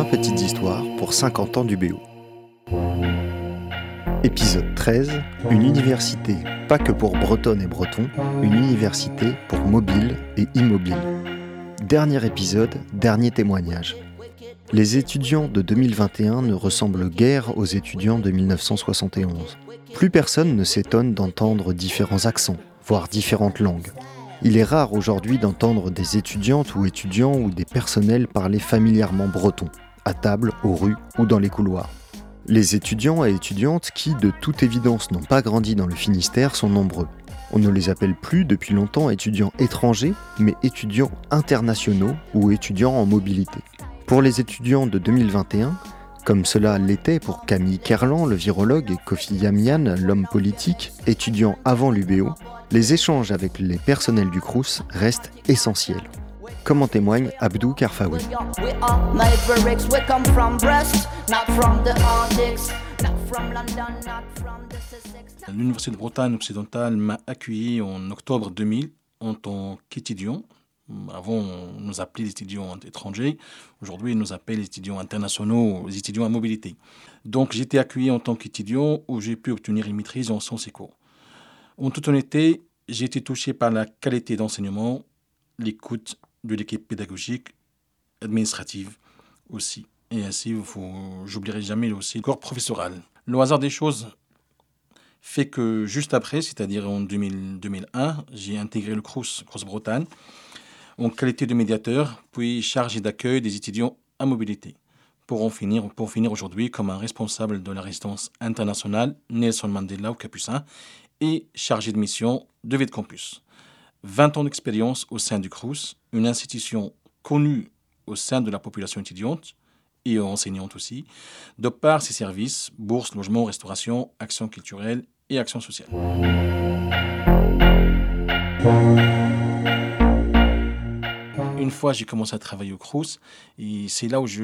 20 petites histoires pour 50 ans du BO. Épisode 13 Une université pas que pour bretonnes et bretons, une université pour mobiles et immobiles. Dernier épisode, dernier témoignage. Les étudiants de 2021 ne ressemblent guère aux étudiants de 1971. Plus personne ne s'étonne d'entendre différents accents, voire différentes langues. Il est rare aujourd'hui d'entendre des étudiantes ou étudiants ou des personnels parler familièrement breton, à table, aux rues ou dans les couloirs. Les étudiants et étudiantes qui, de toute évidence, n'ont pas grandi dans le Finistère sont nombreux. On ne les appelle plus depuis longtemps étudiants étrangers, mais étudiants internationaux ou étudiants en mobilité. Pour les étudiants de 2021, comme cela l'était pour Camille Kerlan, le virologue, et Kofi Yamian, l'homme politique, étudiant avant l'UBO, les échanges avec les personnels du Crous restent essentiels. Comme en témoigne Abdou Karfaoui. L'Université de Bretagne occidentale m'a accueilli en octobre 2000 en tant qu'étudiant. Avant, on nous appelait les étudiants étrangers. Aujourd'hui, on nous appelle les étudiants internationaux, les étudiants à mobilité. Donc, j'ai été accueilli en tant qu'étudiant où j'ai pu obtenir une maîtrise en sciences éco. En toute honnêteté, j'ai été touché par la qualité d'enseignement, l'écoute de l'équipe pédagogique, administrative aussi. Et ainsi, j'oublierai jamais aussi le corps professoral. Le hasard des choses fait que juste après, c'est-à-dire en 2001, j'ai intégré le CRUS, CRUS Bretagne, en qualité de médiateur, puis chargé d'accueil des étudiants à mobilité, pour en finir, pour finir aujourd'hui comme un responsable de la résidence internationale Nelson Mandela au Capucin et chargé de mission de Vide Campus. 20 ans d'expérience au sein du CRUS, une institution connue au sein de la population étudiante et enseignante aussi, de par ses services, bourse, logement, restauration, action culturelle et action sociale. Une fois, j'ai commencé à travailler au CRUS et c'est là où je,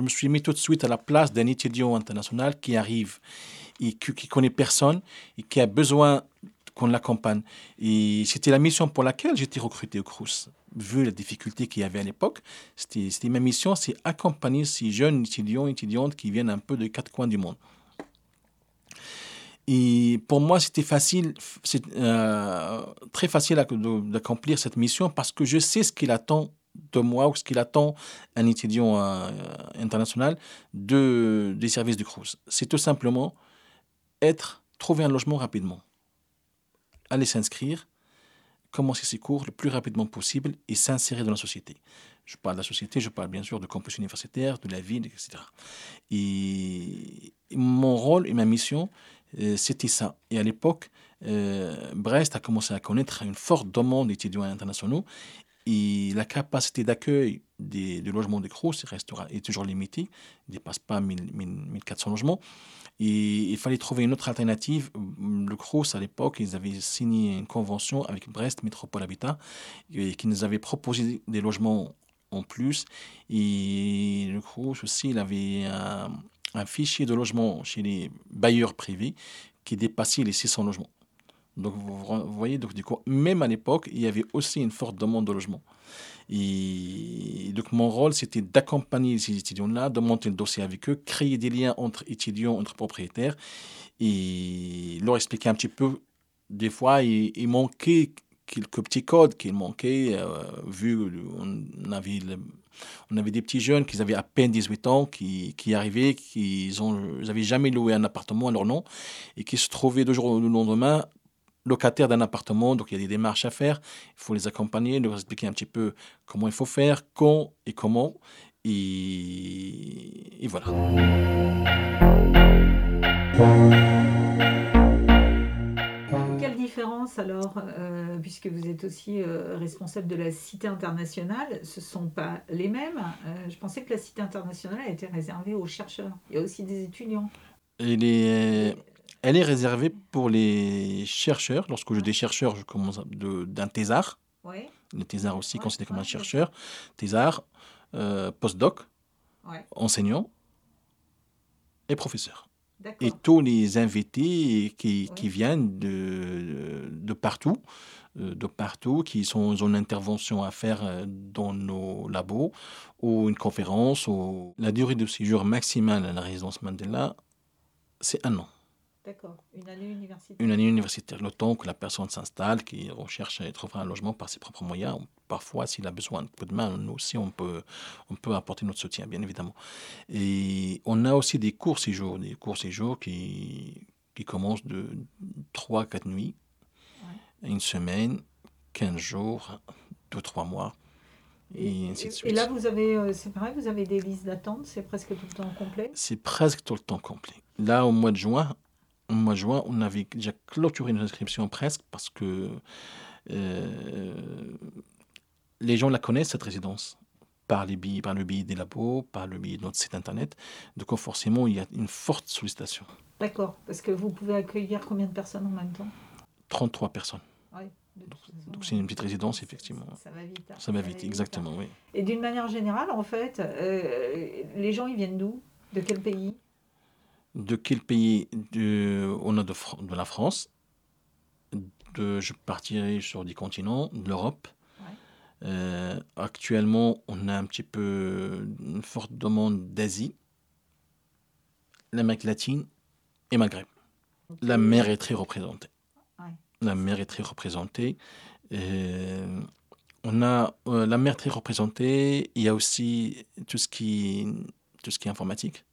me suis mis tout de suite à la place d'un étudiant international qui arrive et qui, connaît personne et qui a besoin qu'on l'accompagne. Et c'était la mission pour laquelle j'étais recruté au CRUS. Vu la difficulté qu'il y avait à l'époque, c'était ma mission, c'est accompagner ces jeunes étudiants et étudiantes qui viennent un peu de quatre coins du monde. Et pour moi, c'était facile, euh, très facile d'accomplir cette mission parce que je sais ce qu'il attend de moi ou ce qu'il attend un étudiant euh, international de, des services du CRUS. C'est tout simplement être, trouver un logement rapidement, aller s'inscrire, commencer ses cours le plus rapidement possible et s'insérer dans la société. Je parle de la société, je parle bien sûr de campus universitaire, de la ville, etc. Et mon rôle et ma mission, euh, c'était ça. Et à l'époque, euh, Brest a commencé à connaître une forte demande d'étudiants internationaux et la capacité d'accueil des, logements des CROS est toujours limitée, ne dépasse pas 1400 logements. Et il fallait trouver une autre alternative. Le CROS, à l'époque, ils avaient signé une convention avec Brest Métropole Habitat qui nous avait proposé des logements en plus. Et le CROS aussi, il avait un, fichier de logement chez les bailleurs privés qui dépassait les 600 logements. Donc vous voyez, donc, du coup, même à l'époque, il y avait aussi une forte demande de logement. Et donc mon rôle, c'était d'accompagner ces étudiants-là, de monter le dossier avec eux, créer des liens entre étudiants, entre propriétaires, et leur expliquer un petit peu. Des fois, il, manquait quelques petits codes qu'il manquait, euh, vu on avait, avait des petits jeunes qui avaient à peine 18 ans, qui, qui arrivaient, qui n'avaient jamais loué un appartement à leur nom, et qui se trouvaient de jour au lendemain locataires d'un appartement, donc il y a des démarches à faire, il faut les accompagner, leur expliquer un petit peu comment il faut faire, quand et comment, et, voilà. Quelle différence alors, euh, puisque vous êtes aussi euh, responsable de la Cité internationale, ce ne sont pas les mêmes euh, Je pensais que la Cité internationale a été réservée aux chercheurs. Il y a aussi des étudiants. Et les, elle est réservée pour les chercheurs. Lorsque je dis chercheur, je commence d'un thésard. Le thésard aussi considéré comme un chercheur. Thésard, euh, postdoc, enseignant et professeur. Et tous les invités qui, qui viennent de, de partout, de partout qui sont une intervention à faire dans nos labos ou une conférence. Ou... La durée de séjour maximale à la résidence Mandela, c'est un an. D'accord, une année universitaire. Une année universitaire, le temps que la personne s'installe, qui recherche à trouver un logement par ses propres moyens. Parfois, s'il a besoin de coup de main, nous aussi, on peut, on peut apporter notre soutien, bien évidemment. Et on a aussi des courts séjours, des courts séjours qui, qui commencent de 3 4 nuits, une semaine, 15 jours, 2-3 mois. Et, ainsi de suite. et là, vous avez, euh, c'est pareil, vous avez des listes d'attente, c'est presque tout le temps complet? C'est presque tout le temps complet. Là, au mois de juin, au mois de juin, on avait déjà clôturé nos inscriptions presque parce que euh, les gens la connaissent, cette résidence, par, les billes, par le biais des labos, par le biais de notre site internet. Donc forcément, il y a une forte sollicitation. D'accord, parce que vous pouvez accueillir combien de personnes en même temps? 33 personnes. Oui. Donc c'est une petite résidence, effectivement. Ça va vite. hein. Ça va vite, exactement, oui. Et d'une manière générale, en fait, euh, les gens, ils viennent d'où? De quel pays? De quel pays On a de, la France. De, je partirai sur des continents, de l'Europe. Ouais. Euh, actuellement, on a un petit peu une forte demande d'Asie, l'Amérique latine et Maghreb. La mer est très représentée. Ouais. La mer est très représentée. Euh, on a euh, la mer très représentée. Il y a aussi tout ce qui, tout ce qui est informatique,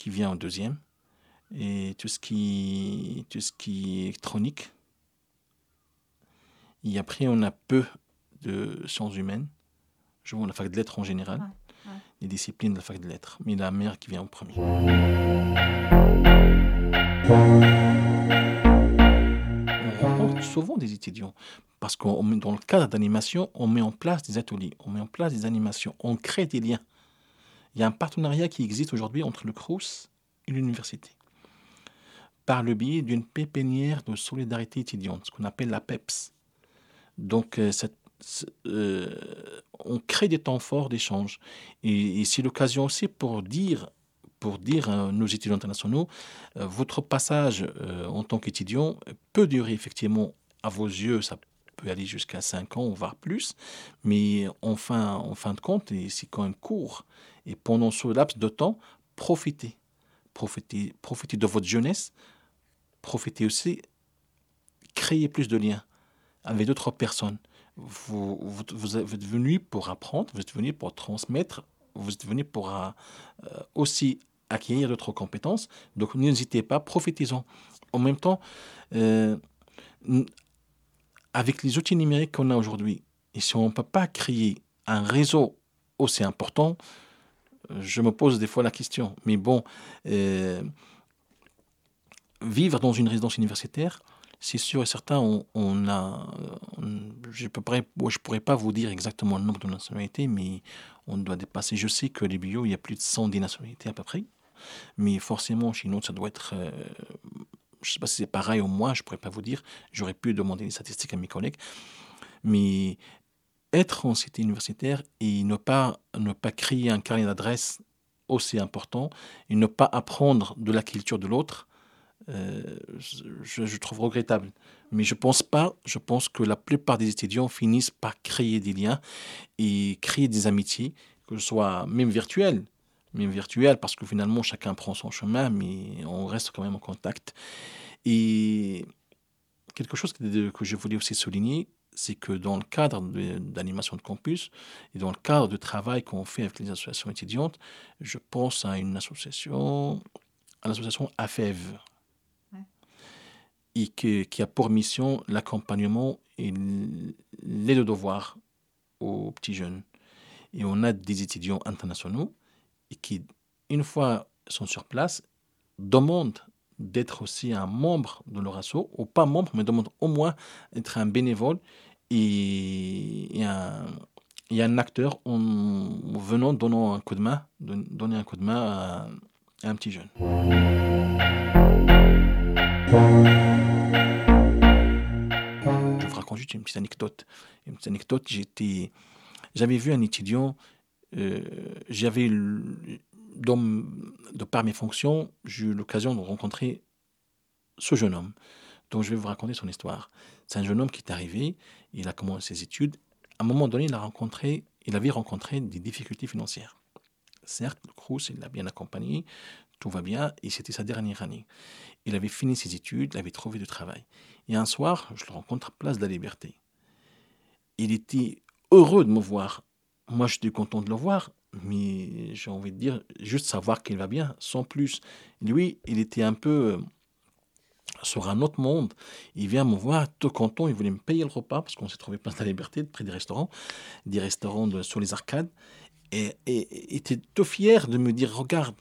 qui vient en deuxième, et tout ce qui, tout ce qui est électronique. Et après, on a peu de sciences humaines. Je vois la fac de lettres en général, Ouais, ouais. les disciplines de la fac de lettres, mais la mer qui vient en premier. On rencontre souvent des étudiants parce que dans le cadre d'animation, on met en place des ateliers, on met en place des animations, on crée des liens. Il y a un partenariat qui existe aujourd'hui entre le CRUS et l'université par le biais d'une pépinière de solidarité étudiante, ce qu'on appelle la PEPS. Donc, euh, euh, on crée des temps forts d'échange. Et, c'est l'occasion aussi pour dire, pour dire à nos étudiants internationaux, euh, votre passage en tant qu'étudiant peut durer effectivement, à vos yeux, ça peut aller jusqu'à 5 ans, voire plus, mais en fin, en fin de compte, c'est quand même court. Et pendant ce laps de temps, profitez. Profitez, profitez de votre jeunesse, profitez aussi, créez plus de liens avec d'autres personnes. Vous, vous, êtes venu pour apprendre, vous êtes venu pour transmettre, vous êtes venu pour euh, euh, aussi acquérir d'autres compétences. Donc n'hésitez pas, profitez-en. En même temps, euh, avec les outils numériques qu'on a aujourd'hui, et si on ne peut pas créer un réseau aussi important, euh, je me pose des fois la question. Mais bon, euh, vivre dans une résidence universitaire, c'est sûr et certain, on, a, on- je ne pourrais pas vous dire exactement le nombre de nationalités, mais on doit dépasser. Je sais que les bio, il y a plus de 110 nationalités à peu près, mais forcément, chez nous, ça doit être. euh, je ne sais pas si c'est pareil au moins, je ne pourrais pas vous dire. J'aurais pu demander les statistiques à mes collègues. Mais être en cité universitaire et ne pas, ne pas créer un carnet d'adresses aussi important et ne pas apprendre de la culture de l'autre, euh, je, je trouve regrettable. Mais je pense pas, je pense que la plupart des étudiants finissent par créer des liens et créer des amitiés, que ce soit même virtuelles, même virtuelles, parce que finalement chacun prend son chemin, mais on reste quand même en contact. Et quelque chose que, que je voulais aussi souligner, c'est que dans le cadre d'animation de campus et dans le cadre de travail qu'on fait avec les associations étudiantes, je pense à une association, à l'association AFEV, et que- qui a pour mission l'accompagnement et l'aide aux devoirs aux petits jeunes. Et on a des étudiants internationaux et qui, une fois sont sur place, demandent d'être aussi un membre de leur asso, ou pas membre, mais demandent au moins d'être un bénévole et, un, un acteur en venant, un coup de main, don- donner un coup de main à, à un petit jeune. Je vous raconte juste une petite anecdote. Une petite anecdote, j'étais, j'avais vu un étudiant, euh, j'avais, de par mes fonctions, eu l'occasion de rencontrer ce jeune homme. Donc je vais vous raconter son histoire. C'est un jeune homme qui est arrivé, il a commencé ses études. À un moment donné, il a rencontré, il avait rencontré des difficultés financières. Certes, le Crous, il l'a bien accompagné, tout va bien, et c'était sa dernière année. Il avait fini ses études, il avait trouvé du travail. Et un soir, je le rencontre à Place de la Liberté. Il était heureux de me voir. Moi, j'étais content de le voir, mais j'ai envie de dire, juste savoir qu'il va bien, sans plus. Lui, il était un peu euh, sur un autre monde. Il vient me voir, tout content, il voulait me payer le repas, parce qu'on s'est trouvé place de la liberté, près des restaurants, des restaurants sur les arcades. Et, il était tout fier de me dire, regarde,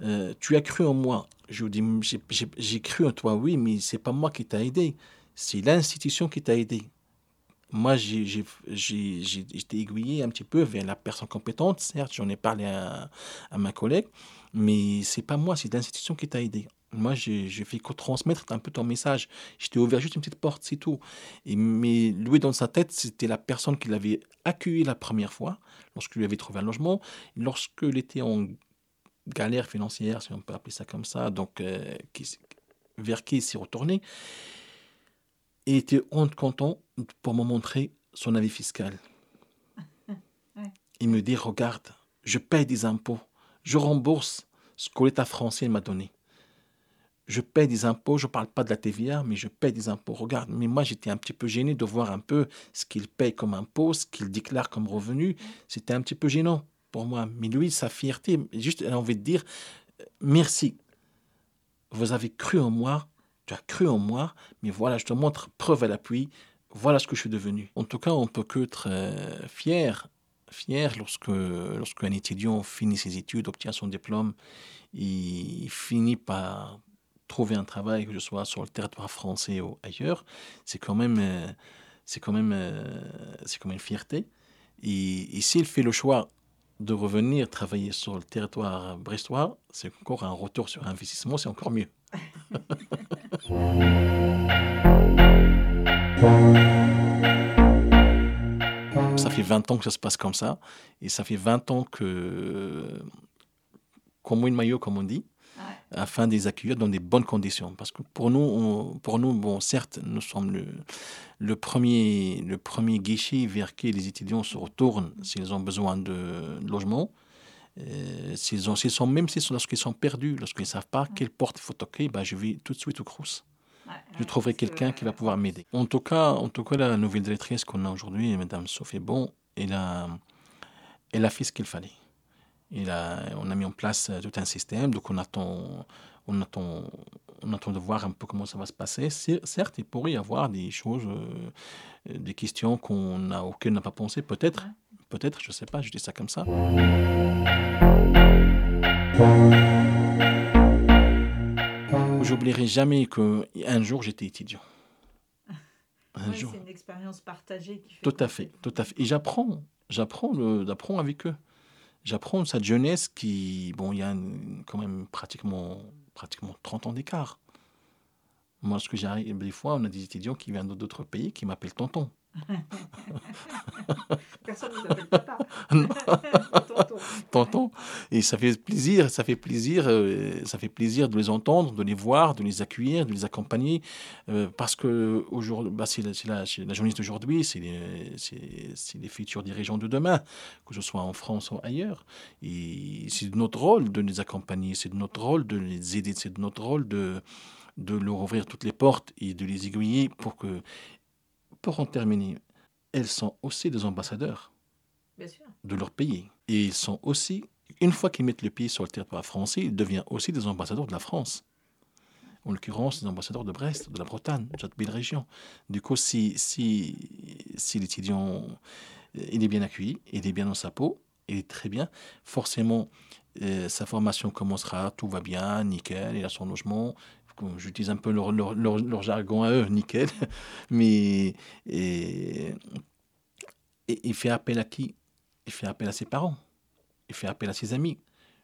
euh, tu as cru en moi. Je lui dis, j'ai cru en toi, oui, mais c'est pas moi qui t'a aidé, c'est l'institution qui t'a aidé moi, j'ai été aiguillé un petit peu vers la personne compétente. Certes, j'en ai parlé à, à, ma collègue, mais c'est pas moi, c'est l'institution qui t'a aidé. Moi, j'ai fait que transmettre un peu ton message. Je t'ai ouvert juste une petite porte, c'est tout. Et, mais lui, dans sa tête, c'était la personne qui l'avait accueilli la première fois, lorsque lui avait trouvé un logement, lorsqu'il était en galère financière, si on peut appeler ça comme ça, donc euh, vers qui il s'est retourné et était content pour me montrer son avis fiscal. Il me dit, regarde, je paye des impôts, je rembourse ce que l'État français m'a donné. Je paye des impôts, je ne parle pas de la TVA, mais je paye des impôts. Regarde, mais moi j'étais un petit peu gêné de voir un peu ce qu'il paye comme impôt, ce qu'il déclare comme revenu. C'était un petit peu gênant pour moi. Mais lui, sa fierté, juste, elle a envie de dire, merci. Vous avez cru en moi, tu cru en moi, mais voilà, je te montre preuve à l'appui, voilà ce que je suis devenu. En tout cas, on peut que être euh, fier, fier lorsque lorsqu'un étudiant finit ses études, obtient son diplôme, il finit par trouver un travail, que ce soit sur le territoire français ou ailleurs, c'est quand même, euh, c'est quand même, euh, c'est quand même une fierté. Et, et s'il fait le choix de revenir travailler sur le territoire brestois, c'est encore un retour sur investissement, c'est encore mieux. Ça fait 20 ans que ça se passe comme ça. Et ça fait 20 ans que, comme une maillot, comme on dit, afin de les accueillir dans des bonnes conditions. Parce que pour nous, pour nous bon, certes, nous sommes le, le, premier, le premier guichet vers qui les étudiants se retournent s'ils ont besoin de logement. Euh, s'ils ont, sont, même lorsqu'ils sont perdus, lorsqu'ils ne savent pas quelle porte il faut toquer, bah, je vais tout de suite au Crous. je trouverai quelqu'un qui va pouvoir m'aider. En tout cas, en tout cas, la nouvelle directrice qu'on a aujourd'hui, Madame Sophie Bon, elle a, elle a fait ce qu'il fallait. Elle a, on a mis en place tout un système, donc on attend, on attend, on attend de voir un peu comment ça va se passer. Certes, il pourrait y avoir des choses, euh, des questions qu'on a, auxquelles on n'a pas pensé, peut-être. Peut-être, je ne sais pas, je dis ça comme ça. J'oublierai jamais qu'un jour j'étais étudiant. Un jour. C'est une expérience partagée. Qui fait tout à fait, tout à fait. Et j'apprends, j'apprends, j'apprends avec eux. J'apprends cette jeunesse qui, bon, il y a quand même pratiquement, pratiquement 30 ans d'écart. Moi, ce que j'arrive, des fois, on a des étudiants qui viennent d'autres pays qui m'appellent tonton. Personne ne s'appelle papa. Tonton. Et ça fait plaisir, ça fait plaisir, euh, ça fait plaisir de les entendre, de les voir, de les accueillir, de les accompagner, euh, parce que aujourd'hui, bah, c'est la, la, la, journée d'aujourd'hui, c'est les, les, futurs dirigeants de demain, que ce soit en France ou ailleurs. Et c'est de notre rôle de les accompagner, c'est de notre rôle de les aider, c'est de notre rôle de de leur ouvrir toutes les portes et de les aiguiller pour que pour en terminer, elles sont aussi des ambassadeurs de leur pays. Et ils sont aussi, une fois qu'ils mettent le pied sur le territoire français, ils deviennent aussi des ambassadeurs de la France. En l'occurrence, des ambassadeurs de Brest, de la Bretagne, de cette belle région. Du coup, si, si, si l'étudiant euh, il est bien accueilli, il est bien dans sa peau, il est très bien, forcément, euh, sa formation commencera, tout va bien, nickel, il a son logement, j'utilise un peu leur, jargon à eux, nickel, mais et, il fait appel à qui? Il fait appel à ses parents, il fait appel à ses amis.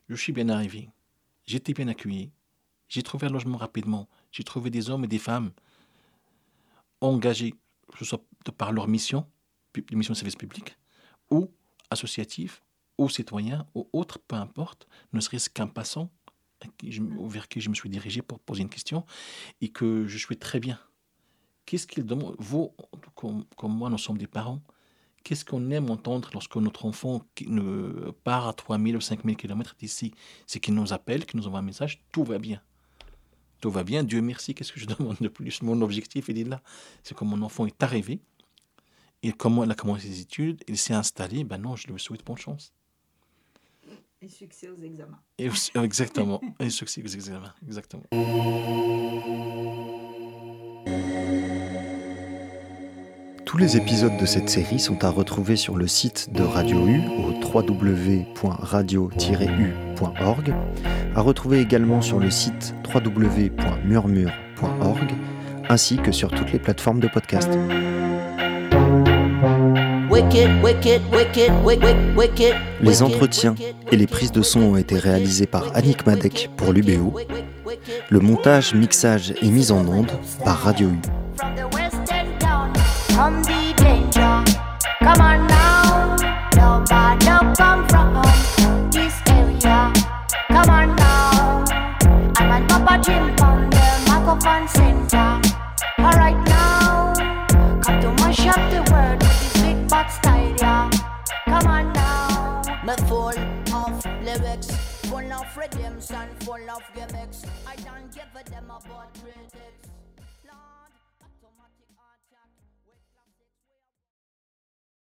Je suis bien arrivé, j'étais bien accueilli, j'ai trouvé un logement rapidement, j'ai trouvé des hommes et des femmes engagés, que ce soit par leur mission, mission de service public, ou associatif, ou citoyen, ou autre, peu importe, ne serait-ce qu'un passant vers qui je me suis dirigé pour poser une question et que je suis très bien. Qu'est-ce qu'ils demandent Vous, comme, comme moi, nous sommes des parents. Qu'est-ce qu'on aime entendre lorsque notre enfant part à 3000 ou 5000 km d'ici? C'est qu'il nous appelle, qu'il nous envoie un message, tout va bien. Tout va bien, Dieu merci, qu'est-ce que je demande de plus? Mon objectif, il est là. C'est que mon enfant est arrivé, il a commencé ses études, il s'est installé, ben non, je lui souhaite bonne chance. Et succès aux examens. Et, exactement, et succès aux examens, exactement. Tous les épisodes de cette série sont à retrouver sur le site de Radio U au www.radio-u.org, à retrouver également sur le site www.murmure.org, ainsi que sur toutes les plateformes de podcast. Les entretiens et les prises de son ont été réalisés par Annick Madec pour l'UBO. Le montage, mixage et mise en onde par Radio U.